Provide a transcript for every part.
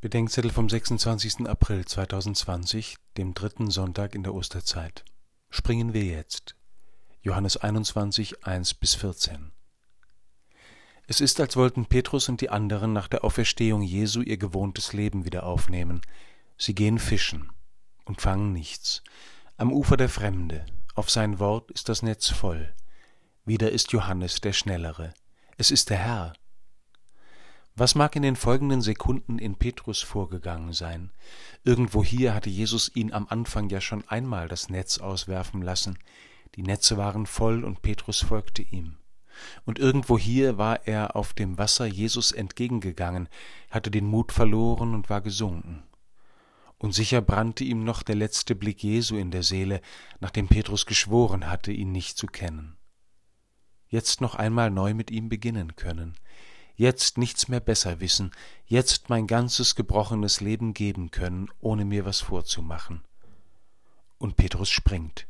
Bedenkzettel vom 26. April 2020, dem dritten Sonntag in der Osterzeit. Springen wir jetzt. Johannes 21, 1 bis 14. Es ist, als wollten Petrus und die anderen nach der Auferstehung Jesu ihr gewohntes Leben wieder aufnehmen. Sie gehen fischen und fangen nichts. Am Ufer der Fremde, auf sein Wort ist das Netz voll. Wieder ist Johannes der Schnellere. Es ist der Herr. Was mag in den folgenden Sekunden in Petrus vorgegangen sein? Irgendwo hier hatte Jesus ihn am Anfang ja schon einmal das Netz auswerfen lassen. Die Netze waren voll und Petrus folgte ihm. Und irgendwo hier war er auf dem Wasser Jesus entgegengegangen, hatte den Mut verloren und war gesunken. Und sicher brannte ihm noch der letzte Blick Jesu in der Seele, nachdem Petrus geschworen hatte, ihn nicht zu kennen. Jetzt noch einmal neu mit ihm beginnen können, jetzt nichts mehr besser wissen, jetzt mein ganzes gebrochenes Leben geben können, ohne mir was vorzumachen. Und Petrus springt.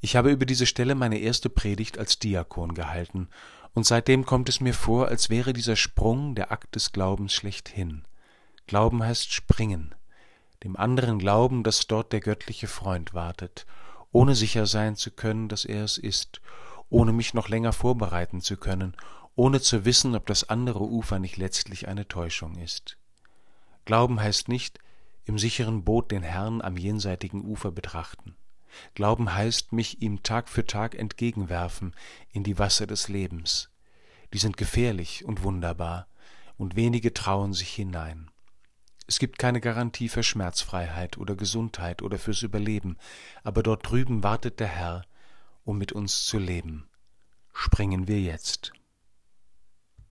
Ich habe über diese Stelle meine erste Predigt als Diakon gehalten, und seitdem kommt es mir vor, als wäre dieser Sprung der Akt des Glaubens schlechthin. Glauben heißt springen, dem anderen glauben, dass dort der göttliche Freund wartet, ohne sicher sein zu können, dass er es ist, ohne mich noch länger vorbereiten zu können, ohne zu wissen, ob das andere Ufer nicht letztlich eine Täuschung ist. Glauben heißt nicht, im sicheren Boot den Herrn am jenseitigen Ufer betrachten. Glauben heißt, mich ihm Tag für Tag entgegenwerfen in die Wasser des Lebens. Die sind gefährlich und wunderbar, und wenige trauen sich hinein. Es gibt keine Garantie für Schmerzfreiheit oder Gesundheit oder fürs Überleben, aber dort drüben wartet der Herr, um mit uns zu leben. Springen wir jetzt.